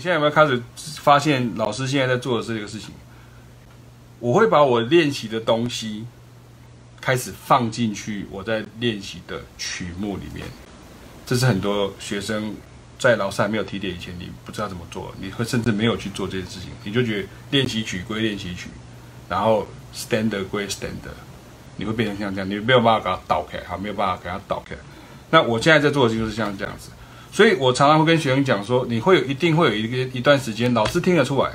现在有没有开始发现老师现在在做的这个事情？我会把我练习的东西开始放进去我在练习的曲目里面。这是很多学生在老师还没有提点以前，你不知道怎么做，你会甚至没有去做这件事情，你就觉得练习曲归练习曲，然后 standard 归 standard，你会变成像这样，你没有办法给它倒开，好，没有办法给它倒开。那我现在在做的就是像这样子。所以我常常会跟学生讲说，你会有一定会有一个一段时间，老师听得出来。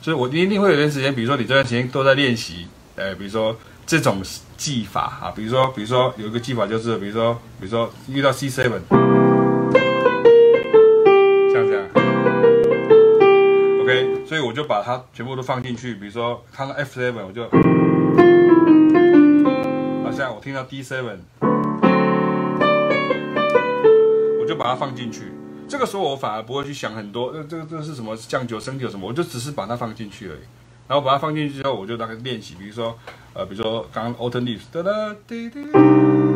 所以我一定会有一段时间，比如说你这段时间都在练习，呃，比如说这种技法啊，比如说比如说有一个技法就是，比如说比如说遇到 C seven，像这样，OK，所以我就把它全部都放进去。比如说看到 F seven，我就，好像我听到 D seven。就把它放进去，这个时候我反而不会去想很多，这这个这个是什么酱酒、生酒什么，我就只是把它放进去而已。然后把它放进去之后，我就大概练习，比如说，呃，比如说刚刚 Autumn Leaves，哒哒滴滴。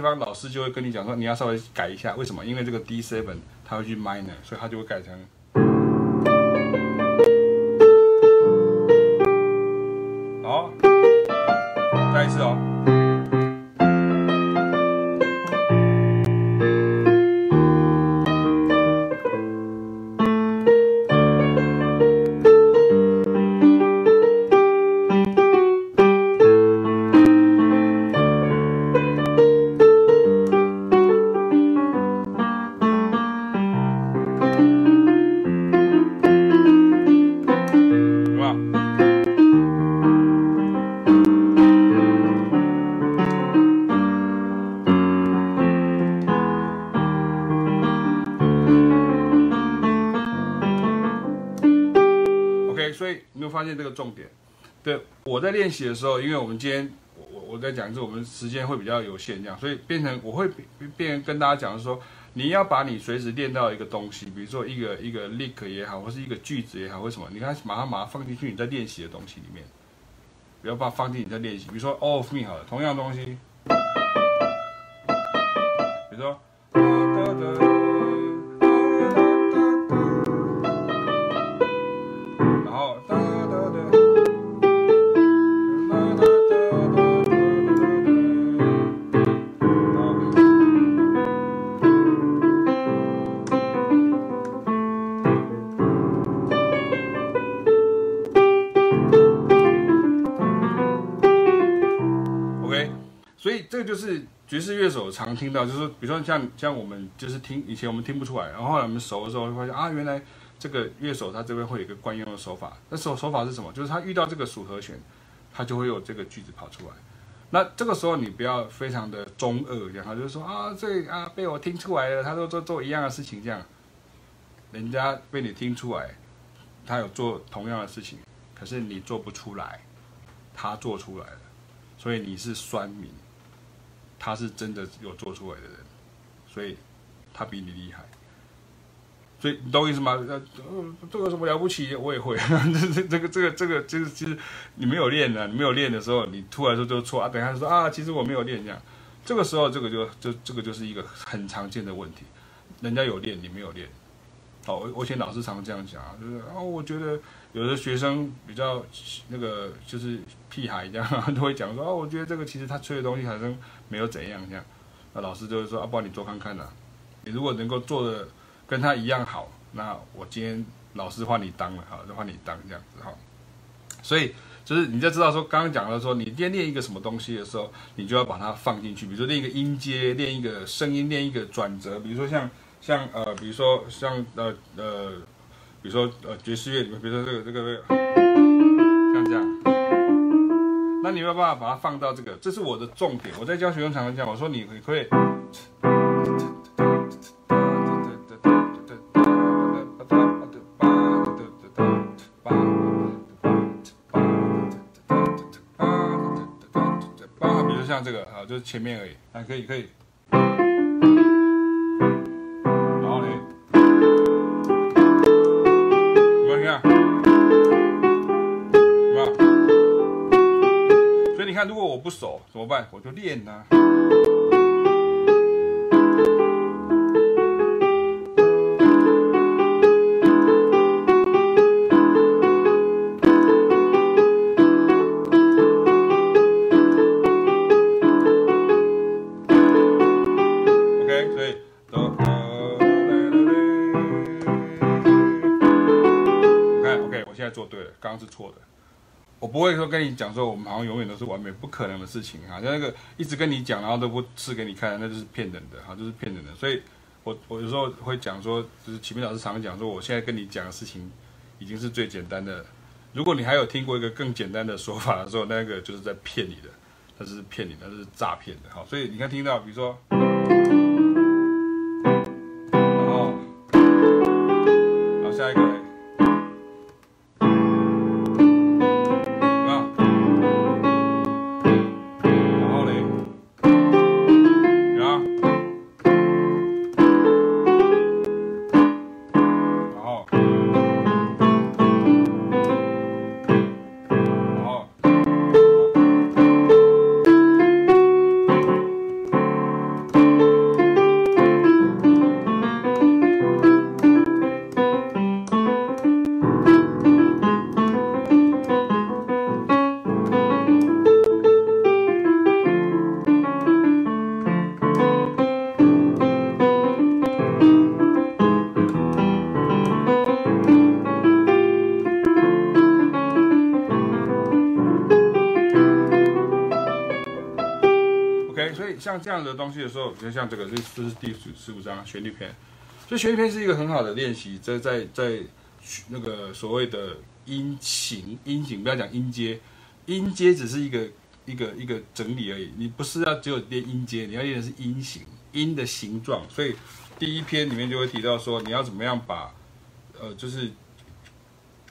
地方老师就会跟你讲说，你要稍微改一下，为什么？因为这个 D seven 它会去 minor，所以它就会改成。好，再一次哦。发现这个重点，对，我在练习的时候，因为我们今天我我我在讲，就是我们时间会比较有限，这样，所以变成我会变成跟大家讲的说，你要把你随时练到一个东西，比如说一个一个 lick 也好，或是一个句子也好，为什么？你看马上马上放进去你在练习的东西里面，不要把它放进你在练习，比如说 all of me 好了，同样东西，比如说。这就是爵士乐手常听到，就是比如说像像我们就是听以前我们听不出来，然后后来我们熟的时候会发现啊，原来这个乐手他这边会有一个惯用的手法。那手手法是什么？就是他遇到这个属和弦，他就会有这个句子跑出来。那这个时候你不要非常的中二，然后就是说啊，这啊被我听出来了，他都做做一样的事情，这样人家被你听出来，他有做同样的事情，可是你做不出来，他做出来了，所以你是酸民。他是真的有做出来的人，所以他比你厉害。所以你懂我意思吗？呃，这个什么了不起？我也会。这这个这个这个就是其实你没有练的，你没有练的时候，你突然说就错啊。等下说啊，其实我没有练这样。这个时候，这个就就这个就是一个很常见的问题。人家有练，你没有练。好，我我以前老师常常这样讲啊，就是啊，我觉得有的学生比较那个就是屁孩这样，都会讲说啊，我觉得这个其实他吹的东西好像没有怎样这样。那老师就会说啊，不然你做看看呐。你如果能够做的跟他一样好，那我今天老师换你当了，好，就换你当这样子哈。所以就是你就知道说，刚刚讲了说，你练练一个什么东西的时候，你就要把它放进去，比如说练一个音阶，练一个声音，练一个转折，比如说像。像呃，比如说像呃呃，比如说呃爵士乐里面，比如说这个这个这个，像这样，那你没有办法把它放到这个，这是我的重点。我在教学生常常讲，我说你你可以，比如像这个啊，就是前面而已，啊可以可以。手，怎么办？我就练呐。OK，所以。OK，OK，我现在做对了，刚刚是错的。我不会说跟你讲说我们好像永远都是完美，不可能的事情哈。像那个一直跟你讲，然后都不试给你看，那就是骗人的哈，就是骗人的。所以我我有时候会讲说，就是启明老师常常讲说，我现在跟你讲的事情已经是最简单的。如果你还有听过一个更简单的说法的时候，那个就是在骗你的，那是骗你，那是诈骗的。好，所以你看听到，比如说，像这样的东西的时候，就像这个，这这是第十五章旋律篇。所以旋律篇是一个很好的练习，在在在那个所谓的音型音型，不要讲音阶，音阶只是一个一个一个整理而已。你不是要只有练音阶，你要练的是音型音的形状。所以第一篇里面就会提到说，你要怎么样把呃，就是。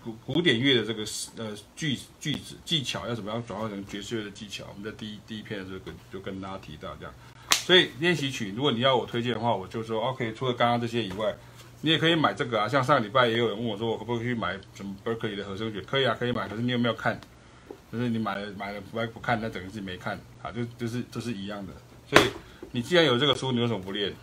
古古典乐的这个呃句句子技巧要怎么样转换成爵士乐的技巧？我们在第一第一篇的时候跟就跟大家提到这样，所以练习曲如果你要我推荐的话，我就说 OK。除了刚刚这些以外，你也可以买这个啊。像上个礼拜也有人问我说，我可不可以去买什么 Berkeley 的和声曲？可以啊，可以买。可是你有没有看？就是你买了买了不爱不看，那等于是没看啊。就就是这是一样的。所以你既然有这个书，你为什么不练？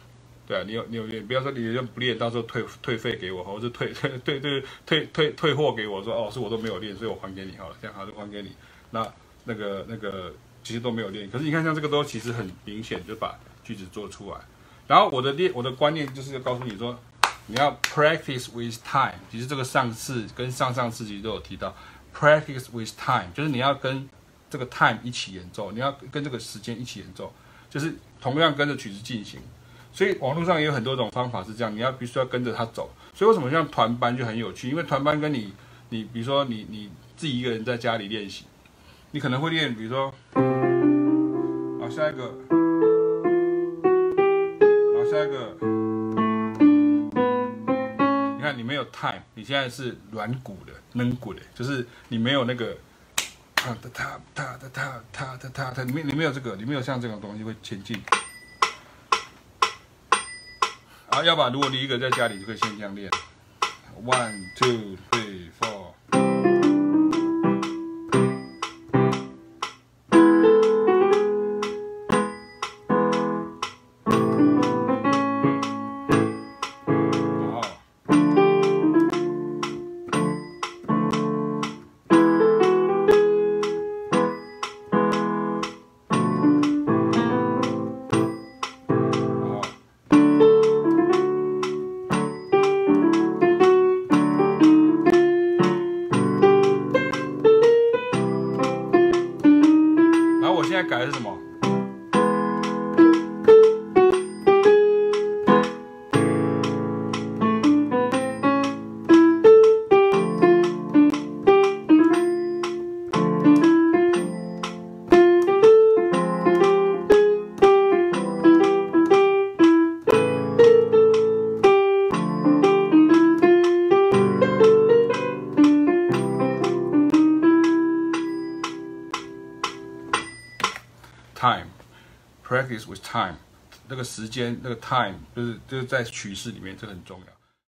对啊，你有你有练，不要说你就不练，到时候退退费给我，或者退 退退退退退退货给我说，哦，是我都没有练，所以我还给你好了，这样好就还给你。那那个那个其实都没有练，可是你看像这个都其实很明显就把句子做出来。然后我的练我的观念就是要告诉你说，你要 practice with time。其实这个上次跟上上次其实都有提到，practice with time，就是你要跟这个 time 一起演奏，你要跟这个时间一起演奏，就是同样跟着曲子进行。所以网络上也有很多种方法是这样，你要必须要跟着他走。所以为什么像团班就很有趣？因为团班跟你，你比如说你你自己一个人在家里练习，你可能会练，比如说，好，下一个，好，下一个，你看你没有 time，你现在是软骨的、闷鼓的，就是你没有那个，哒哒哒哒哒哒哒哒，你没你没有这个，你没有像这种东西会前进。好，要不如果你一个在家里，就可以先这样练。One, two, three, four. 改的是什么？With time，那个时间，那个 time，就是就是在曲式里面，这很重要。